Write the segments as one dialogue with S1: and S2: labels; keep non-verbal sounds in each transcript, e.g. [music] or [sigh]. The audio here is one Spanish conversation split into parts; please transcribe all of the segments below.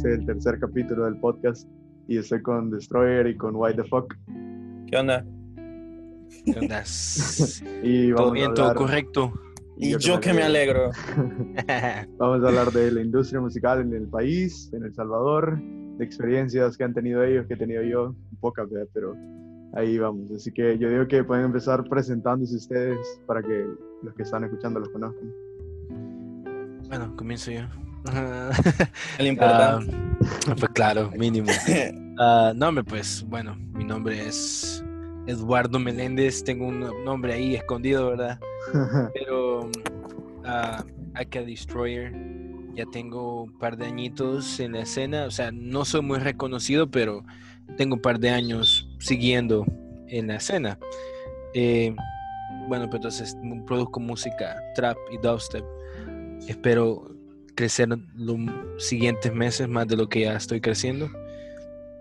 S1: este es el tercer capítulo del podcast y estoy con Destroyer y con Why the Fuck.
S2: ¿Qué onda?
S3: ¿Qué onda? [laughs]
S1: Y
S3: ¿Todo
S1: vamos a
S3: bien? ¿Todo
S1: hablar-
S3: correcto?
S2: Y
S1: yo
S2: yo,
S1: creo
S2: que me alegro. [laughs]
S1: Vamos a hablar de la industria musical en el país, en El Salvador, de experiencias que han tenido ellos, que he tenido yo, pocas, ¿verdad? pero ahí vamos. Así que yo digo que pueden empezar presentándose ustedes para que los que están escuchando los conozcan.
S3: Bueno, comienzo yo.
S2: El importante.
S3: Ah, pues claro, mínimo. [laughs] Ah, nombre, pues, bueno, mi nombre es Eduardo Meléndez. Tengo un nombre ahí escondido, ¿verdad? [laughs] Pero ah, Aka Destroyer. Ya tengo un par de añitos en la escena. O sea, no soy muy reconocido, pero tengo un par de años siguiendo en la escena. Eh, bueno, pues entonces produzco música trap y dubstep. Espero crecer los siguientes meses más de lo que ya estoy creciendo.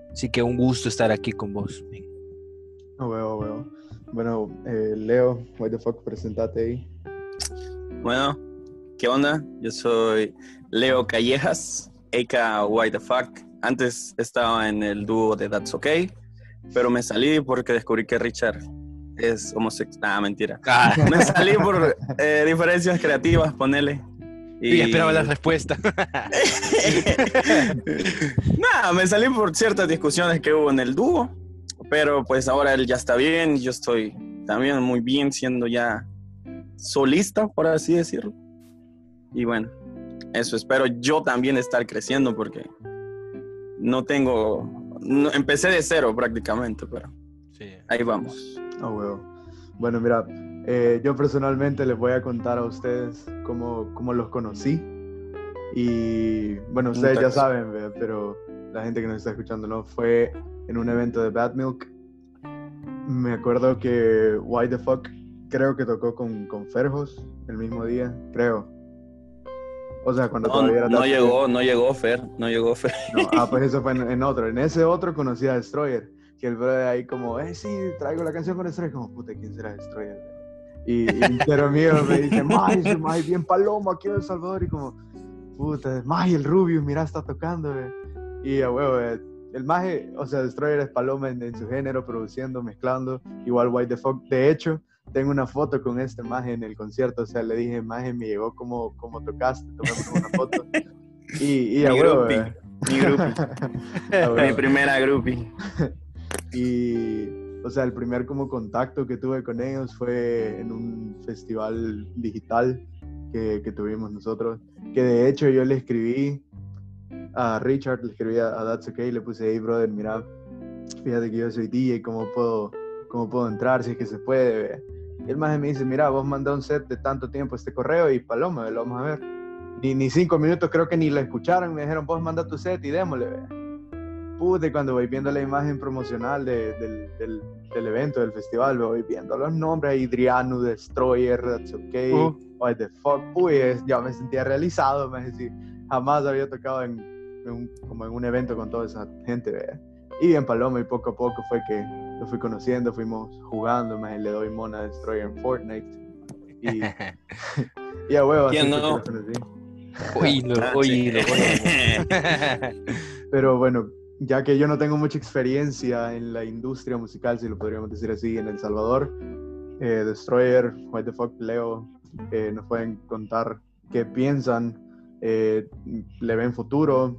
S3: Así que un gusto estar aquí con vos.
S1: No veo, veo. Bueno, eh, Leo, what the fuck, presentate ahí.
S2: Bueno, ¿qué onda? Yo soy Leo Callejas, aka Why the Fuck. Antes estaba en el dúo de That's Okay, pero me salí porque descubrí que Richard es homosexual. Ah, mentira.
S3: Ah,
S2: Me salí por eh, diferencias creativas, ponele.
S3: Y esperaba la respuesta. [laughs]
S2: Nada, me salí por ciertas discusiones que hubo en el dúo, pero pues ahora él ya está bien, yo estoy también muy bien siendo ya solista, por así decirlo. Y bueno, eso espero yo también estar creciendo porque no tengo, no- empecé de cero prácticamente, pero
S3: Sí.
S2: ahí vamos.
S1: Oh, huevo. Bueno, mira, eh, yo personalmente les voy a contar a ustedes cómo, cómo los conocí. Y bueno, ustedes ya
S2: Muchas.
S1: saben, ¿verdad? pero la gente que nos está escuchando no fue en un evento de Bad Milk. Me acuerdo que Why the Fuck creo que tocó con, con Ferjos el mismo día, creo. O sea, cuando
S2: No,
S1: todavía era
S2: no llegó, no llegó Fer, no llegó Fer.
S1: no, ah, pues eso fue en, en otro. En ese otro conocí a Destroyer. Que el brother ahí como, eh, sí, traigo la canción con Destroyer. Como, puta, ¿quién será Destroyer? Y, y pero mío me dice, May, May bien palomo aquí en El Salvador. Y como, puta, May, el Rubius, mira, está tocando, eh. Y a huevo, eh, el maje, o sea, Destroyer es paloma en, en su género, produciendo, mezclando, igual White the Fuck. De hecho, tengo una foto con este maje en el concierto, o sea, le dije, maje, me llegó como, como tocaste, tomamos una foto. Y, y a huevo, eh.
S2: mi groupie, [laughs] mi primera groupie. [laughs]
S1: Y, o sea, el primer como contacto que tuve con ellos fue en un festival digital que, que tuvimos nosotros, que de hecho yo le escribí a Richard, le escribí a, a That's Okay, le puse, hey brother, mira, fíjate que yo soy DJ, ¿cómo puedo, cómo puedo entrar si es que se puede? ve?". Y el maje me dice, mira, vos mandá un set de tanto tiempo este correo y paloma, lo vamos a ver. Ni, ni cinco minutos creo que ni lo escucharon, me dijeron, vos manda tu set y démosle, ve". Y cuando voy viendo la imagen promocional de- del, del- del evento, del festival, voy viendo los nombres, Adriano, Destroyer, That's Okay,
S3: Uh.
S1: What the fuck, uy, es- ya me sentía realizado, me decía, jamás había tocado en, en un, como en un evento con toda esa gente, ¿verdad? Y en Paloma, y poco a poco fue que lo fui conociendo, fuimos jugando, más le doy mona a Destroyer en Fortnite, y, [laughs] y a huevo, así
S2: ¿Quién
S1: fue que
S2: no?
S1: lo conocí.
S3: Oílo, oílo, oílo. [laughs] [laughs]
S1: Pero bueno, ya que yo no tengo mucha experiencia en la industria musical, si lo podríamos decir así, en El Salvador, eh, Destroyer, What the Fuck, Leo, eh, nos pueden contar qué piensan, eh, le ven futuro,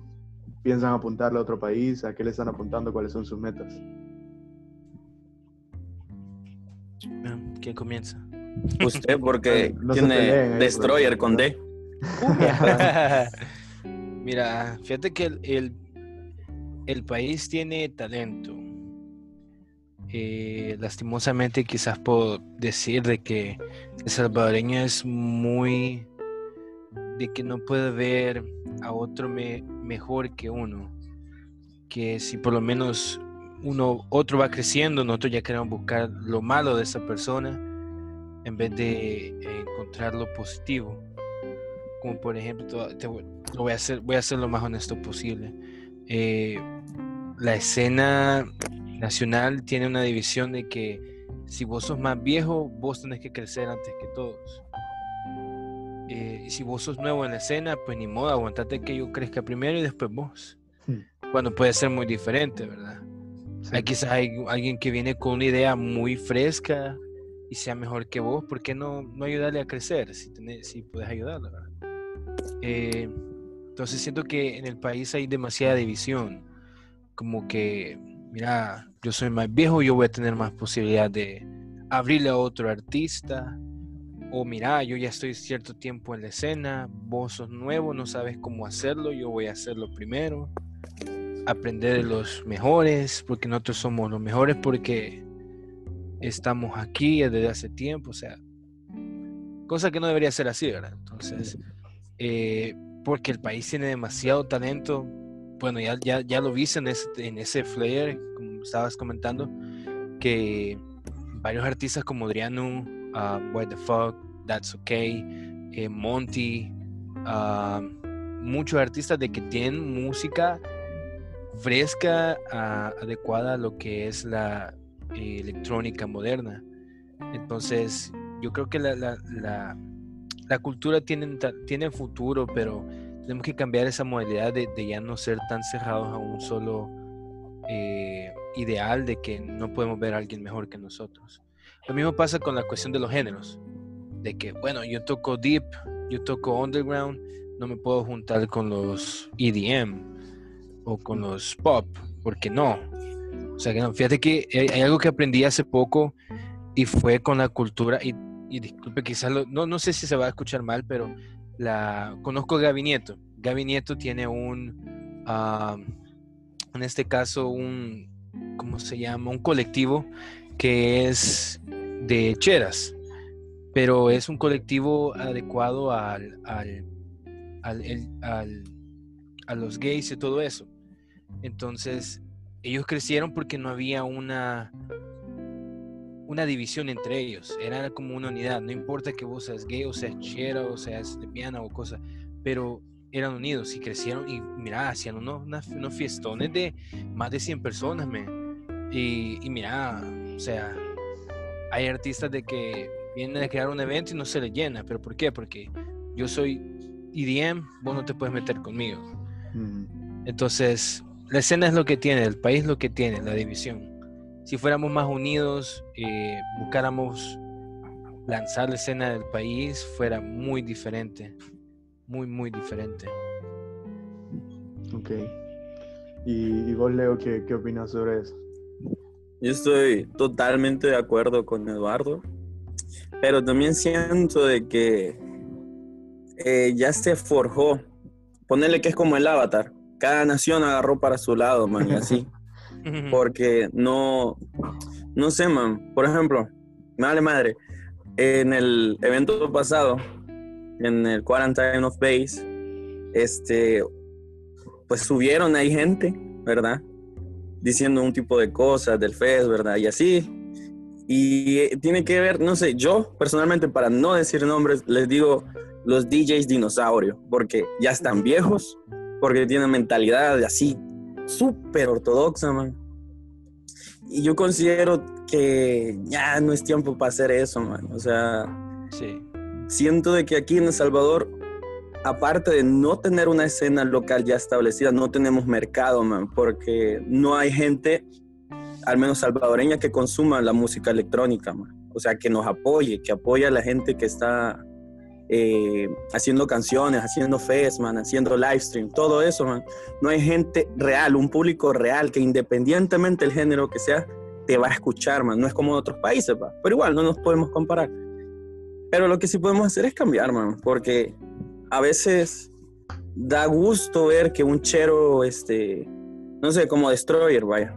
S1: piensan apuntarle a otro país, a qué le están apuntando, cuáles son sus metas.
S3: ¿Quién comienza?
S2: Usted porque [laughs]
S1: No
S2: tiene
S1: peleen
S2: Destroyer con D. [laughs] [laughs]
S3: Mira, fíjate que el, el, el país tiene talento. Eh, lastimosamente quizás puedo decir de que el salvadoreño es muy de que no puede ver a otro me- mejor que uno que si por lo menos uno otro va creciendo nosotros ya queremos buscar lo malo de esa persona en vez de encontrar lo positivo como por ejemplo lo voy a hacer voy a ser lo más honesto posible Eh, la escena nacional tiene una división de que si vos sos más viejo, vos tenés que crecer antes que todos. Eh, y si vos sos nuevo en la escena, pues ni modo, aguantate que yo crezca primero y después vos. bueno, puede ser muy diferente, ¿verdad? Hay quizás hay alguien que viene con una idea muy fresca y sea mejor que vos, ¿por qué no, no ayudarle a crecer si, si puedes ayudarle? ¿verdad? Eh, entonces siento que en el país hay demasiada división, como que, mira, yo soy más viejo, yo voy a tener más posibilidad de abrirle a otro artista, o mira, yo ya estoy cierto tiempo en la escena, vos sos nuevo, no sabes cómo hacerlo, yo voy a hacerlo primero. Aprender de los mejores, porque nosotros somos los mejores porque estamos aquí desde hace tiempo, o sea, cosa que no debería ser así, ¿verdad? Entonces, eh, porque el país tiene demasiado talento, bueno, ya, ya, ya lo viste en ese, en ese flyer, como estabas comentando, que varios artistas como Adriano, uh, What the Fuck, That's Okay, eh, Monty, uh, muchos artistas de que tienen música fresca, uh, adecuada a lo que es la eh, electrónica moderna. Entonces, yo creo que la, la, la, la cultura tiene, tiene futuro, pero tenemos que cambiar esa modalidad de, de ya no ser tan cerrados a un solo eh, ideal de que no podemos ver a alguien mejor que nosotros. Lo mismo pasa con la cuestión de los géneros, de que, bueno, yo toco deep, yo toco underground, no me puedo juntar con los EDM o con los pop, porque no. O sea, que no, fíjate que hay, algo que aprendí hace poco y fue con la cultura, y, disculpe, quizás, no, no sé si se va a escuchar mal, pero la conozco a Gaby tiene un, ah, en este caso, un, ¿cómo se llama? Un colectivo que es de cheras, pero es un colectivo adecuado al, al, al, a los gays y todo eso. Entonces, ellos crecieron porque no había una, una división entre ellos, era como una unidad, no importa que vos seas gay o seas chera o seas lesbiana o cosa, pero eran unidos y crecieron y mira, hacían unos, unos fiestones de más de 100 personas, me y, mira, o sea, hay artistas de que vienen a crear un evento y no se le llena. ¿Pero por qué? Porque yo soy EDM, vos no te puedes meter conmigo. Entonces, la escena es lo que tiene, el país lo que tiene, la división. Si fuéramos más unidos, eh, buscáramos lanzar la escena del país, fuera muy diferente. Muy, muy diferente.
S1: Ok. ¿Y, vos, Leo, qué, qué opinas sobre eso?
S2: Yo estoy totalmente de acuerdo con Eduardo, pero también siento de que eh, ya se forjó, ponerle que es como el avatar, cada nación agarró para su lado, man, y así. [laughs] Porque no, no sé, man, por ejemplo, me vale madre, en el evento pasado, en el Quarantine of Base, este, pues subieron ahí gente, ¿verdad? diciendo un tipo de cosas del FES, ¿verdad? Y así. Y eh, tiene que ver, no sé, yo personalmente, para no decir nombres, les digo los DJs dinosaurio, porque ya están viejos, porque tienen mentalidad así, súper ortodoxa, man. Y yo considero que ya no es tiempo para hacer eso, man. O sea, sí. siento de que aquí en El Salvador aparte de no tener una escena local ya establecida, no tenemos mercado, man, porque no hay gente, al menos salvadoreña, que consuma la música electrónica, man. O sea, que nos apoye, que apoye a la gente que está eh, haciendo canciones, haciendo fest, man, haciendo live stream, todo eso, man. No hay gente real, un público real que independientemente del género que sea, te va a escuchar, man. No es como en otros países, pero igual no nos podemos comparar. Pero lo que sí podemos hacer es cambiar, man, porque a veces da gusto ver que un chero, este, no sé, como Destroyer, vaya.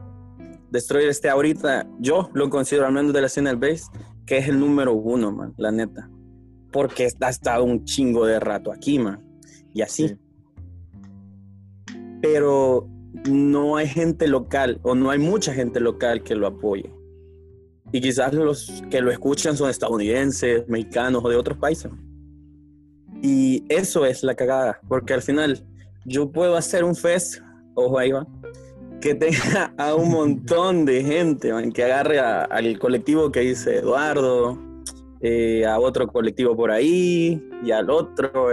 S2: Destroyer esté ahorita, yo lo considero al menos de la escena del bass, que es el número uno, man, la neta. Porque ha estado un chingo de rato aquí, man. Y así. Pero no hay gente local, o no hay mucha gente local que lo apoye. Y quizás los que lo escuchan son estadounidenses, mexicanos o de otros países. Y eso es la cagada, porque al final yo puedo hacer un fest, ojo ahí va, que tenga a un montón de gente, que agarre al colectivo que dice Eduardo, eh, a otro colectivo por ahí, y al otro,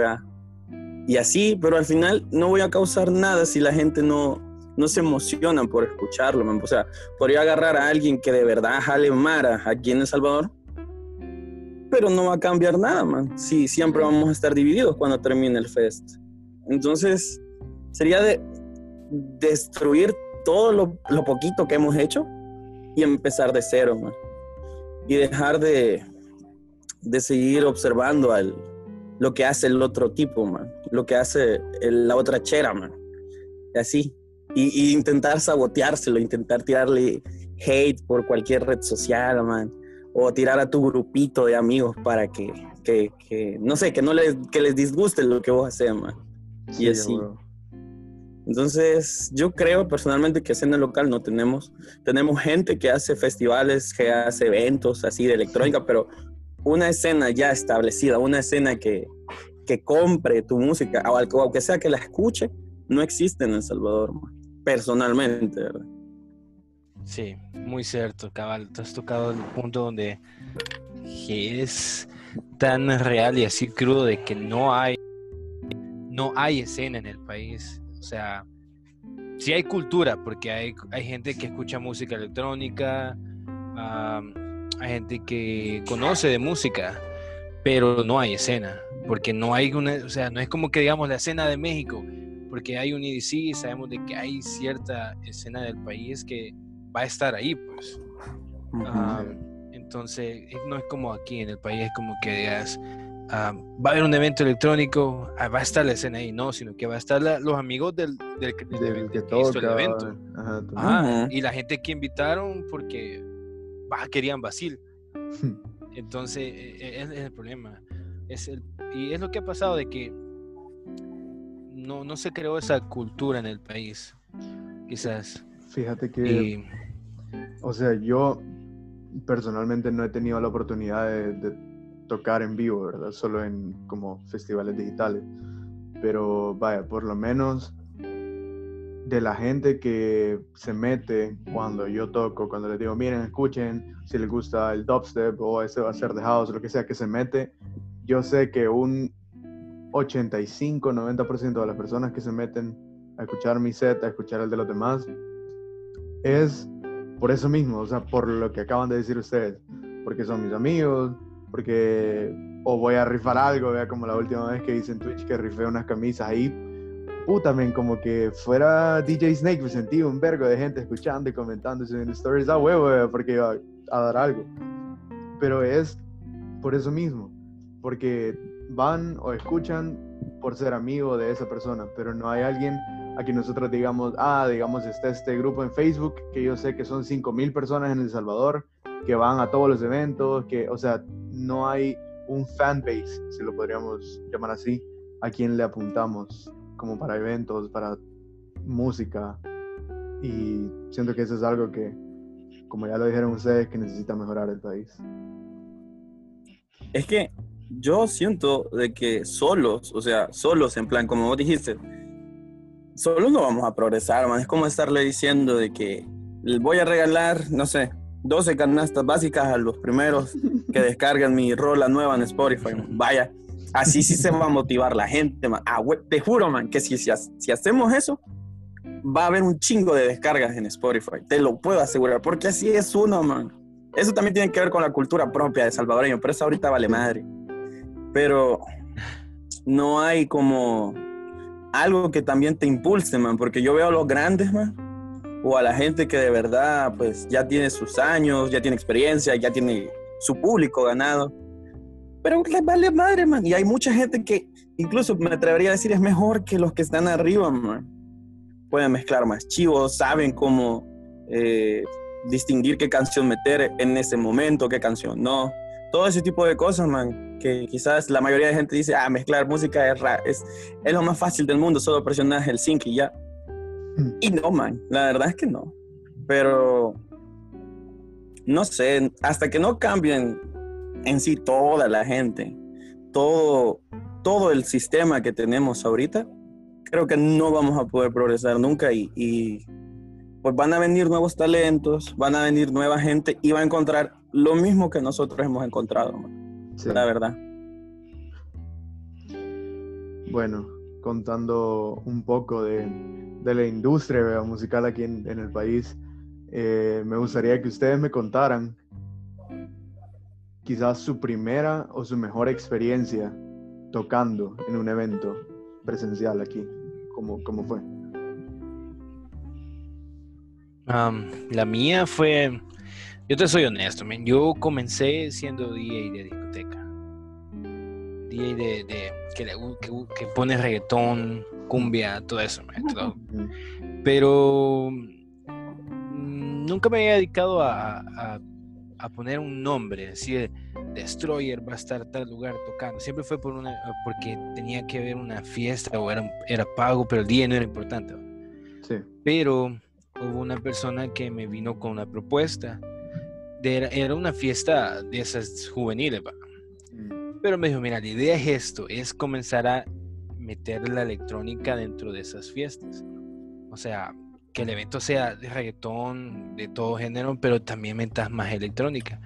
S2: y así, pero al final no voy a causar nada si la gente no, no se emocionan por escucharlo, man. O sea, podría agarrar a alguien que de verdad jale mara aquí en El Salvador, pero no va a cambiar nada, man. Sí, siempre vamos a estar divididos cuando termine el fest. Entonces, sería de destruir todo lo, lo poquito que hemos hecho y empezar de cero, man. Y dejar de, de seguir observando al, lo que hace el otro tipo, man. Lo que hace el- la otra chera, man. Y así. Y, y intentar saboteárselo, intentar tirarle hate por cualquier red social, man. O tirar a tu grupito de amigos para que, que, que, no sé, que no les, que les disguste lo que vos haces, man.
S1: Sí,
S2: así. Entonces, yo creo personalmente que escena local no tenemos. Tenemos gente que hace festivales, que hace eventos así de electrónica, pero una escena ya establecida, una escena que, que compre tu música, o aunque sea que la escuche, no existe en El Salvador, personalmente, ¿verdad?
S3: Sí, muy cierto, cabal. Tú has tocado el punto donde es tan real y así crudo de que no hay no hay escena en el país. O sea, sí hay cultura, porque hay, hay gente que escucha música electrónica, hay gente que conoce de música, pero no hay escena, porque no hay una, o sea, no es como que digamos la escena de México, porque hay un EDC y sabemos de que hay cierta escena del país que va a estar ahí, pues. Ah, entonces, no es como aquí en el país, es como que digas, ah, va a haber un evento electrónico, ah, va a estar la escena ahí, no, sino que va a estar la- los amigos del, del, que- del-
S1: Del
S3: del
S1: que
S3: que hizo el evento.
S1: Ajá.
S3: Ajá, y la gente que invitaron porque bah, querían Basil. Entonces, eh, eh, ese es el problema. Es el, y es lo que ha pasado de que no, no se creó esa cultura en el país, quizás.
S1: Fíjate que,
S3: Y,
S1: o sea, yo personalmente no he tenido la oportunidad de, de tocar en vivo, ¿verdad? Solo en como festivales digitales. Pero vaya, por lo menos de la gente que se mete cuando yo toco, cuando les digo, miren, escuchen, si les gusta el dubstep o ese va a ser de house, lo que sea que se mete, yo sé que un 85-90% de las personas que se meten a escuchar mi set, a escuchar el de los demás, es por eso mismo, o sea, por lo que acaban de decir ustedes, porque son mis amigos, porque o voy a rifar algo, vea como la última vez que hice en Twitch que rifé unas camisas ahí, puta, men, como que fuera DJ Snake, me sentí un vergo de gente escuchando y comentando subiendo stories a huevo, vea, porque iba a dar algo. Pero es por eso mismo, porque van o escuchan por ser amigo de esa persona, pero no hay alguien a quien nosotros digamos, ah, digamos, está este grupo en Facebook que yo sé que son 5.000 personas en El Salvador, que van a todos los eventos, que, o sea, no hay un fanbase, si lo podríamos llamar así, a quien le apuntamos como para eventos, para música. Y siento que eso es algo que, como ya lo dijeron ustedes, que necesita mejorar el país.
S2: Es que yo siento de que solos, o sea, solos en plan, como vos dijiste, solos no vamos a progresar, man. Es como estarle diciendo de que voy a regalar, no sé, 12 canastas básicas a los primeros que [laughs] descargan mi rola nueva en Spotify. man. Vaya, así sí se va a motivar la gente, man. Ah, te juro, man, que si hacemos eso, va a haber un chingo de descargas en Spotify. Te lo puedo asegurar, porque así es uno, man. Eso también tiene que ver con la cultura propia de salvadoreño, pero eso ahorita vale madre. Pero no hay como algo que también te impulse, man, porque yo veo a los grandes, man, o a la gente que de verdad, pues, ya tiene sus años, ya tiene experiencia, ya tiene su público ganado, pero les vale madre, man, y hay mucha gente que incluso me atrevería a decir es mejor que los que están arriba, man. Pueden mezclar más chivos, saben cómo eh, distinguir qué canción meter en ese momento, qué canción no. Todo ese tipo de cosas, man, que quizás la mayoría de gente dice, ah, mezclar música es, es, es lo más fácil del mundo, solo presionas el sync y ya. Y no, man, la verdad es que no. Pero, no sé, hasta que no cambien en sí toda la gente, todo, todo el sistema que tenemos ahorita, creo que no vamos a poder progresar nunca y, y, pues van a venir nuevos talentos, van a venir nueva gente y va a encontrar lo mismo que nosotros hemos encontrado,
S1: Sí.
S2: la verdad.
S1: Bueno, contando un poco de de la industria musical aquí en, en el país, eh, me gustaría que ustedes me contaran quizás su primera o su mejor experiencia tocando en un evento presencial aquí. ¿Cómo, cómo fue?
S3: la mía fue, yo te soy honesto, yo comencé siendo DJ de discoteca. DJ de, que, que, pone reggaetón, cumbia, todo eso. [laughs] Pero mm, nunca me había dedicado a, a, poner un nombre, decir Destroyer va a estar tal lugar tocando. Siempre fue por una, porque tenía que haber una fiesta o era, era pago, pero el día no era importante. Sí. Pero hubo una persona que me vino con una propuesta. De, era una fiesta de esas juveniles, mm. pero me dijo, mira, la idea es esto, es comenzar a meter la electrónica dentro de esas fiestas. O sea, que el evento sea de reggaetón, de todo género, pero también metas más electrónica.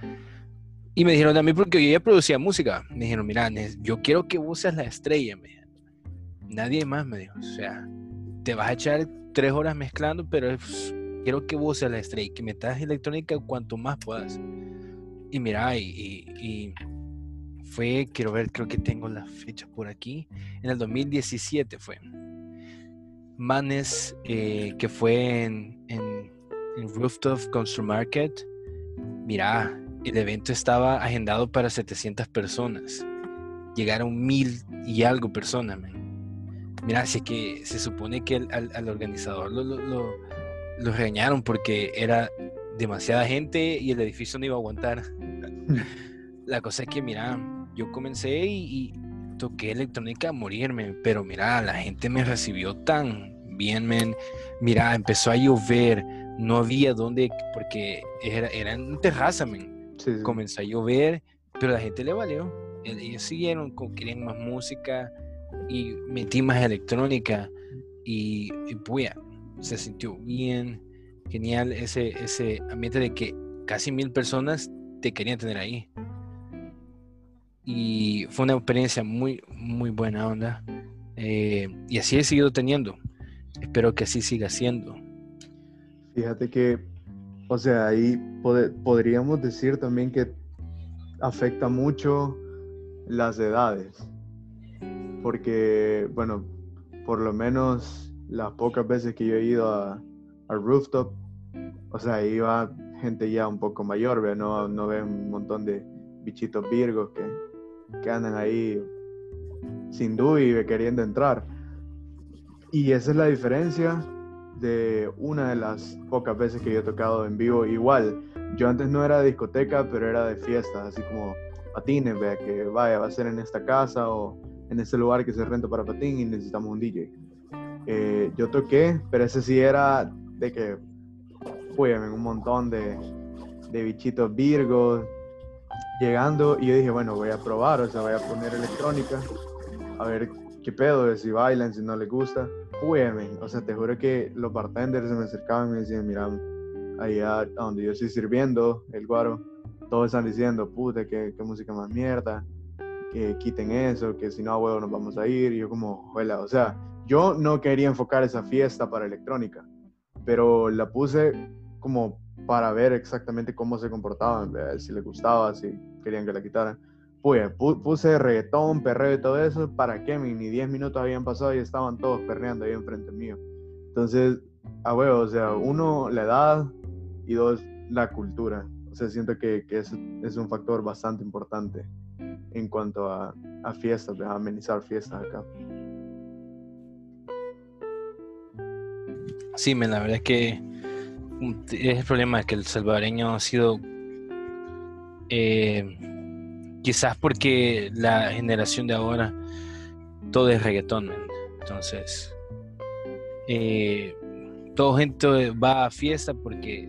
S3: Y me dijeron mí, porque yo ya producía música, me dijeron, mira, yo quiero que vos seas la estrella, me Nadie más me dijo, o sea, te vas a echar tres horas mezclando, pero quiero que vos seas la estrella, que metas electrónica cuanto más puedas. Y mira, y, fue, quiero ver, creo que tengo la fecha por aquí, en el 2017 fue. Manes, eh, que fue en, en, en Rooftop Construct Market. Mira, el evento estaba agendado para 700 personas. Llegaron mil y algo personas, Mira, así que se supone que al, organizador lo, lo, lo, regañaron porque era demasiada gente y el edificio no iba a aguantar. [laughs] La cosa es que, mira, yo comencé y, toqué electrónica a morirme, pero mira, la gente me recibió tan bien, men. Mira, empezó a llover, no había dónde, porque era, era en terraza, men. Comenzó a llover, pero la gente le valió. Ellos siguieron, querían más música y metí más electrónica y, y se sintió bien, genial ese, ese ambiente de que casi mil personas te querían tener ahí. Y fue una experiencia muy, muy buena onda. Eh, y así he seguido teniendo. Espero que así siga siendo.
S1: Fíjate que o sea, ahí podríamos decir también que afecta mucho las edades. Porque, bueno, por lo menos las pocas veces que yo he ido a, al rooftop, o sea, iba gente ya un poco mayor, ¿ve? No, no ve un montón de bichitos virgos que, que andan ahí sin duda queriendo entrar. Y esa es la diferencia de una de las pocas veces que yo he tocado en vivo. Igual, yo antes no era de discoteca, pero era de fiestas, así como patines, vea, que vaya, va a ser en esta casa o en este lugar que se renta para patín y necesitamos un DJ. Eh, yo toqué, pero ese sí era de que fui en un montón de, de bichitos virgos llegando y yo dije, bueno, voy a probar, o sea, voy a poner electrónica, a ver qué pedo, si bailan, si no les gusta. Uy, o sea, te juro que los bartenders se me acercaban y me decían, mira, allá a donde yo estoy sirviendo, el guaro, todos están diciendo, puta, qué, qué música más mierda, que quiten eso, que si no, a huevo nos vamos a ir. Y yo como, juela, o sea, yo no quería enfocar esa fiesta para electrónica, pero la puse como para ver exactamente cómo se comportaban, si les gustaba, si querían que la quitaran pues, puse reggaetón, perreo y todo eso, ¿para qué? Ni 10 minutos habían pasado y estaban todos perreando ahí enfrente mío. Entonces, a huevo, o sea, uno, la edad y dos, la cultura. O sea, siento que, que es, es, un factor bastante importante en cuanto a, a fiestas, a amenizar fiestas acá.
S3: Sí, la verdad es que es el problema que el salvadoreño ha sido eh, Quizás porque la generación de ahora todo es reggaetón, entonces eh, todo gente va a fiesta porque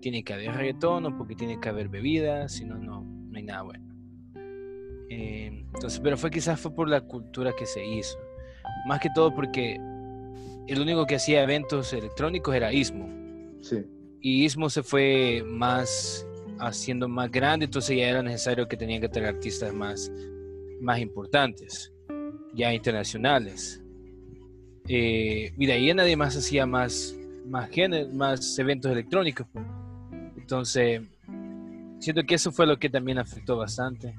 S3: tiene que haber reggaetón o porque tiene que haber bebidas, si no, no hay nada bueno. Eh, entonces, pero fue quizás fue por la cultura que se hizo, más que todo porque el único que hacía eventos electrónicos era Ismo. Y Ismo se fue más haciendo más grande, entonces ya era necesario que tenían que tener artistas más, más importantes, ya internacionales. Eh, y de ahí nadie más hacía más, más, más eventos electrónicos. Pues. Entonces, siento que eso fue lo que también afectó bastante.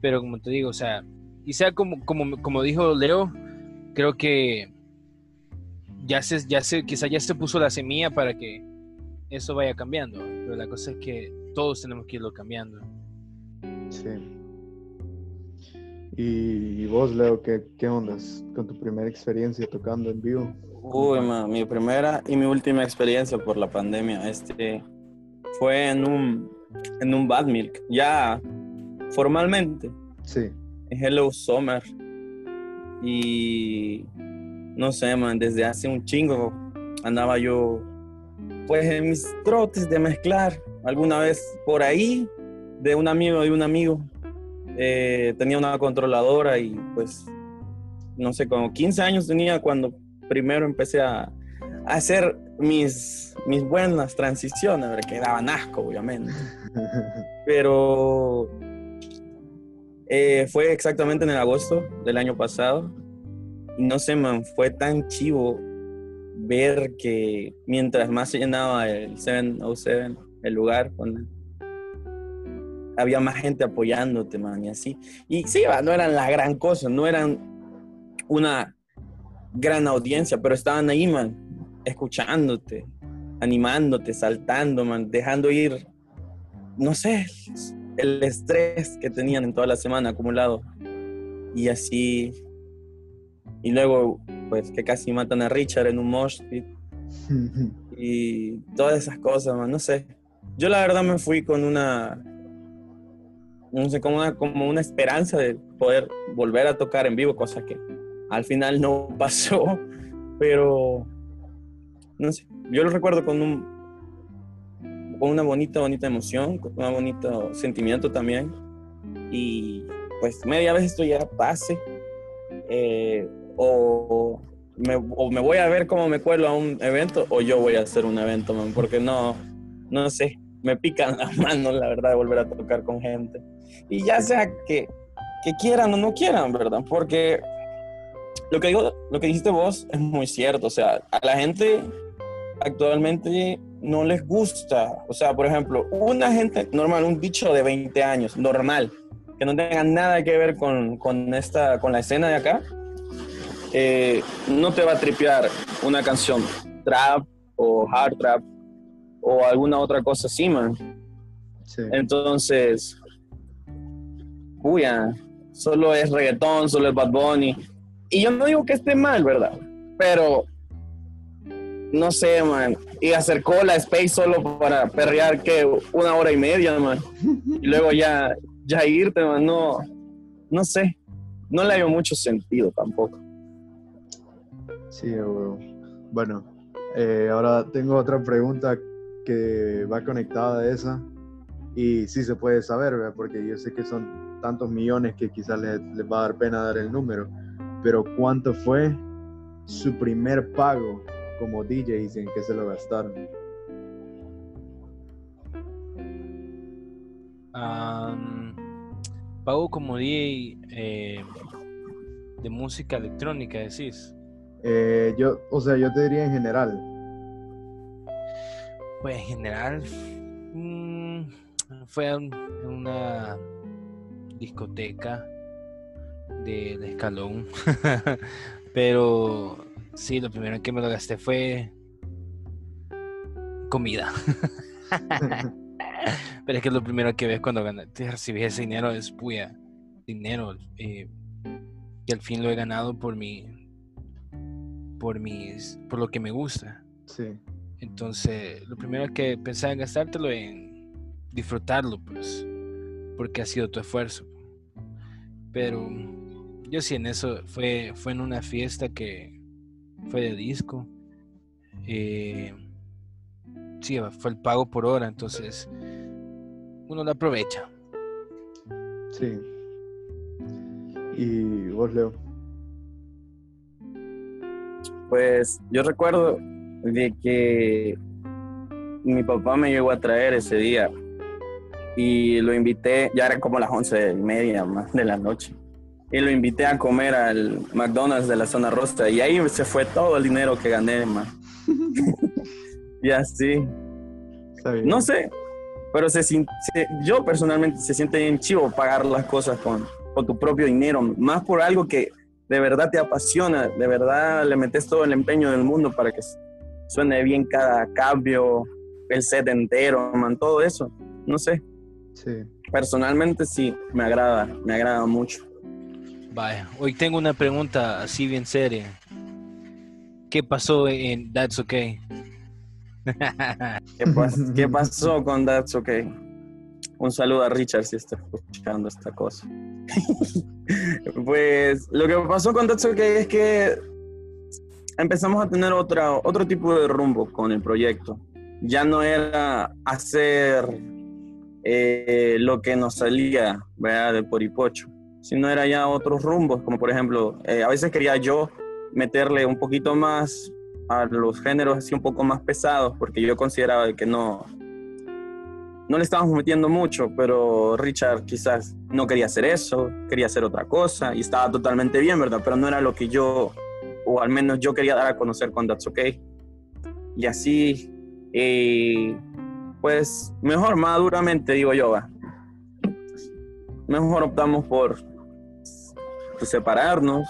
S3: Pero como te digo, o sea, y como, como, como dijo Leo, creo que ya se, ya se, quizá ya se puso la semilla para que eso vaya cambiando. Pero la cosa es que todos tenemos que irlo cambiando.
S1: Sí. ¿Y, vos, Leo, qué, qué ondas con tu primera experiencia tocando en vivo?
S2: Uy, mi primera y mi última experiencia por la pandemia. Este fue en un, en un Bad Milk, ya formalmente.
S1: Sí.
S2: En Hello Summer. Y no sé, man, desde hace un chingo andaba yo, pues en mis trotes de mezclar. Alguna vez por ahí, de un amigo de un amigo, eh, tenía una controladora y pues, no sé, como 15 años tenía cuando primero empecé a, hacer mis, mis buenas transiciones, que daban asco, obviamente. [laughs] Pero eh, fue exactamente en el agosto del año pasado. Y no sé, man, fue tan chivo ver que mientras más se llenaba el 707, el lugar, había más gente apoyándote, man, y así. Y sí, no eran la gran cosa, no eran una gran audiencia, pero estaban ahí, man, escuchándote, animándote, saltando, man, dejando ir, no sé, el estrés que tenían en toda la semana acumulado. Y así, y luego, pues, que casi matan a Richard en un mosh [laughs] y todas esas cosas, man, no sé. Yo la verdad me fui con una, no sé, como una, como una esperanza de poder volver a tocar en vivo, cosa que al final no [laughs] pasó, pero no sé, yo lo recuerdo con un con una bonita, bonita emoción, con un bonito sentimiento también. Y pues media vez esto ya pase. Eh, o, me, voy a ver cómo me cuelo a un evento o yo voy a hacer un evento, man, porque no, no sé, me pican las [laughs] manos, la verdad, de volver a tocar con gente. Y ya sea que, que quieran o no quieran, ¿verdad? Porque lo que digo, lo que dijiste vos es muy cierto, o sea, a la gente actualmente no les gusta. O sea, por ejemplo, una gente normal, un bicho de 20 años, normal, que no tenga nada que ver con, con esta, con la escena de acá, eh, no te va a tripear una canción trap o hard trap o alguna otra cosa así, man. Entonces, uya, solo es reggaetón, solo es Bad Bunny. Y yo no digo que esté mal, ¿verdad? Pero no sé, man, y hacer cola Space solo para perrear que una hora y media, man. Y luego ya, ya irte, man, no, no sé, no le dio mucho sentido tampoco.
S1: Sí, bueno, eh, ahora tengo otra pregunta que va conectada a esa y sí se puede saber, porque yo sé que son tantos millones que quizás les, les va a dar pena dar el número, pero ¿cuánto fue su primer pago como DJs en qué se lo gastaron?
S3: pago como DJ eh, de música electrónica, decís.
S1: Eh, yo, o sea, yo te diría en general.
S3: Pues en general mm, fue en una discoteca de, de escalón, [laughs] pero Sí, lo primero que me lo gasté fue comida. [laughs] Pero es que lo primero que ves cuando te recibes ese dinero es puya, dinero. Eh, y al fin lo he ganado por mi. Por mis. por lo que me gusta.
S1: Sí.
S3: Entonces, lo primero que pensaba en gastártelo en disfrutarlo, pues. Porque ha sido tu esfuerzo. Pero yo sí en eso fue, fue en una fiesta que fue de disco. Eh, sí, fue el pago por hora, entonces uno lo aprovecha.
S1: Sí. ¿Y vos, Leo?
S2: Pues yo recuerdo de que mi papá me llegó a traer ese día y lo invité, ya eran como las once y media más de la noche. y lo invité a comer al McDonald's de la zona rosa y ahí se fue todo el dinero que gané, man. [laughs] y así. No sé, pero se, yo personalmente se siente bien chivo pagar las cosas con, con tu propio dinero, más por algo que de verdad te apasiona, de verdad le metes todo el empeño del mundo para que suene bien cada cambio, el set entero, man, todo eso. No sé.
S1: Sí.
S2: Personalmente sí, me agrada, me agrada mucho.
S3: Vaya, hoy tengo una pregunta así bien seria. ¿Qué pasó en That's Okay?
S2: ¿Qué, pasó con That's Okay? Un saludo a Richard si está escuchando esta cosa. [laughs] pues lo que pasó con Okay es que empezamos a tener otra, otro tipo de rumbo con el proyecto. Ya no era hacer eh, lo que nos salía ¿verdad? de Poripocho si no era ya otros rumbos, como por ejemplo, eh, a veces quería yo meterle un poquito más a los géneros así un poco más pesados, porque yo consideraba que no, no le estábamos metiendo mucho, pero Richard quizás no quería hacer eso, quería hacer otra cosa, y estaba totalmente bien, ¿verdad? Pero no era lo que yo, o al menos yo quería dar a conocer con That's Okay. Y así, eh, pues mejor maduramente, digo yo, va. Mejor optamos por pues, separarnos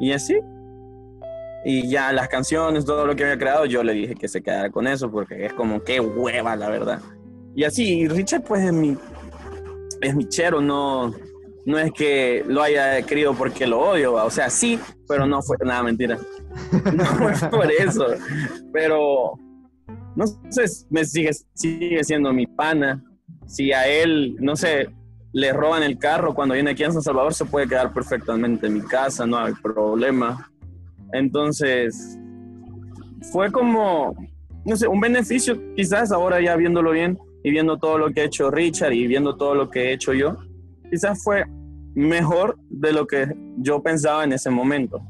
S2: y así. Y ya las canciones, todo lo que había creado, yo le dije que se quedara con eso porque es como que hueva, la verdad. Y así, Richard pues es mi, es mi chero, no, no es que lo haya querido porque lo odio, o sea, sí, pero no fue nada mentira. [laughs] No fue por eso, pero no sé, me sigue, sigue siendo mi pana. Si a él, no sé, le roban el carro cuando viene aquí a San Salvador, se puede quedar perfectamente en mi casa, no hay problema. Entonces, fue como, no sé, un beneficio quizás ahora ya viéndolo bien y viendo todo lo que ha hecho Richard y viendo todo lo que he hecho yo, quizás fue mejor de lo que yo pensaba en ese momento.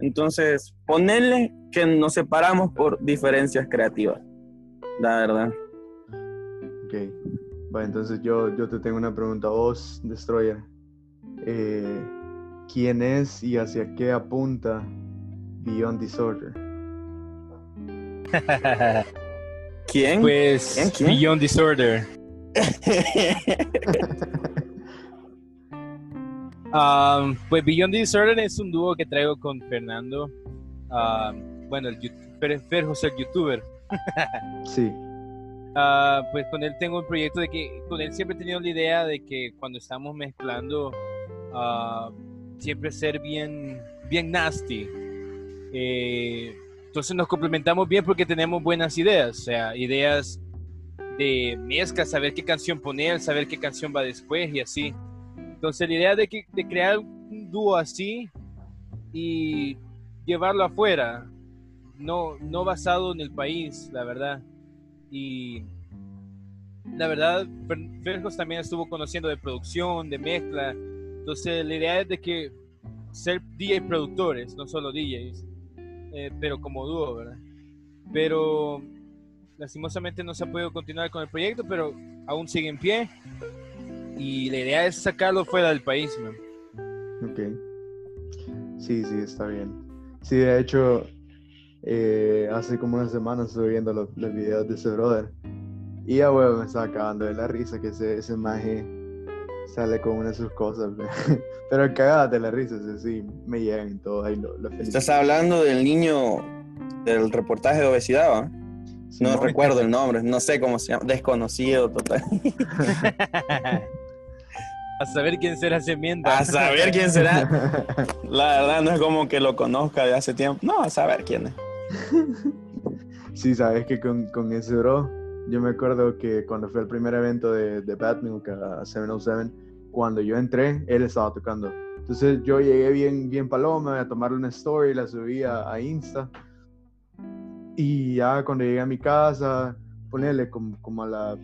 S2: Entonces, ponerle que nos separamos por diferencias creativas, la verdad.
S1: Ok. Bueno, entonces yo, yo te tengo una pregunta a vos, Destroyer. Eh, ¿Quién es y hacia qué apunta Beyond Disorder? [laughs]
S2: ¿Quién?
S3: Pues Beyond Disorder. [laughs] Um, pues Beyond Disorder es un dúo que traigo con Fernando. Um, bueno, el Fer José, el youtuber. [laughs]
S1: sí.
S3: Ah, pues con él tengo un proyecto de que con él siempre he tenido la idea de que cuando estamos mezclando uh, siempre ser bien bien nasty eh, entonces nos complementamos bien porque tenemos buenas ideas o sea ideas de mezcla saber qué canción poner saber qué canción va después y así. Entonces la idea de, que, de crear un dúo así y llevarlo afuera no no basado en el país la verdad. Y la verdad, Ferjos también estuvo conociendo de producción, de mezcla. Entonces, la idea es de que ser DJ productores, no solo DJs, eh, pero como dúo, ¿verdad? Pero lastimosamente no se ha podido continuar con el proyecto, pero aún sigue en pie. Y la idea es sacarlo fuera del país, ¿no?
S1: Ok. Sí, sí, está bien. Sí, de hecho, eh, hace como una semana estuve viendo los, videos de ese brother. Y ya, weón, me estaba acabando de la risa que ese, ese maje sale con una de sus cosas. [laughs] Pero cagadas de la risa, sí, me llegan y todo ahí lo, lo
S2: Estás hablando del niño del reportaje de obesidad, ¿va? no recuerdo el nombre, no sé cómo se llama, desconocido total. [laughs]
S3: A saber quién será ese mienta.
S2: A saber quién será. [laughs] La verdad no es como que lo conozca de hace tiempo. No, a saber quién es.
S1: sí, sabes que con, con, ese bro, yo me acuerdo que cuando fue el primer evento de, de Batman, a 707, cuando yo entré, él estaba tocando. Entonces yo llegué bien, bien paloma a tomarle una story, la subí a, Insta. Y ya cuando llegué a mi casa, ponerle como, como, a la,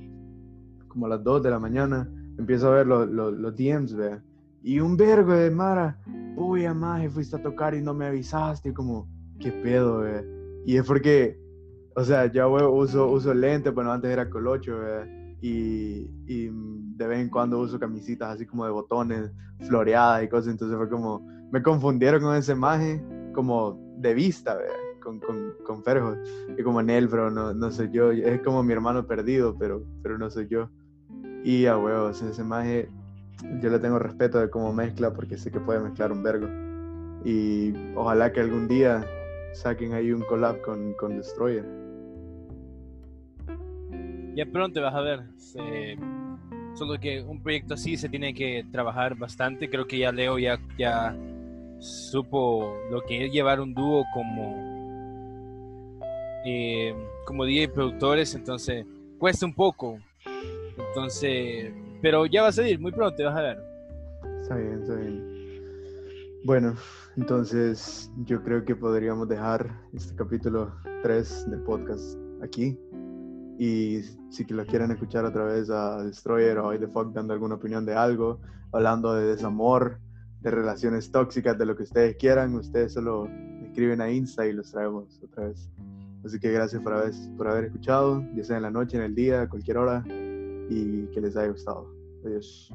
S1: como a las 2 de la mañana, empiezo a ver los, los, DMs, vea. Y un vergo de Mara, uy, amaje, fuiste a tocar y no me avisaste, como, qué pedo, vea. Y es porque, o sea, yo uso, uso lente, bueno, antes era colocho, y, y, de vez en cuando uso camisitas así como de botones, floreadas y cosas, entonces fue como, me confundieron con ese maje como de vista, Con, con, con Ferjo, y como en él, pero no, no soy yo, es como mi hermano perdido, pero, pero no soy yo. Y a huevos, ese maje, yo le tengo respeto de cómo mezcla, porque sé que puede mezclar un vergo. Y ojalá que algún día saquen ahí un collab con, con Destroyer.
S3: Ya pronto vas a ver. solo que un proyecto así se tiene que trabajar bastante. Creo que ya Leo ya, ya supo lo que es llevar un dúo como, eh, como DJ productores, entonces cuesta un poco. Entonces, pero ya va a salir muy pronto, vas a ver.
S1: Está bien, está bien. Bueno, entonces yo creo que podríamos dejar este capítulo 3 del podcast aquí. Y si lo quieren escuchar otra vez a Destroyer o The Fuck dando alguna opinión de algo, hablando de desamor, de relaciones tóxicas, de lo que ustedes quieran, ustedes solo escriben a Insta y los traemos otra vez. Así que gracias por haber, por haber escuchado, ya sea en la noche, en el día, a cualquier hora, y que les haya gustado. Adiós.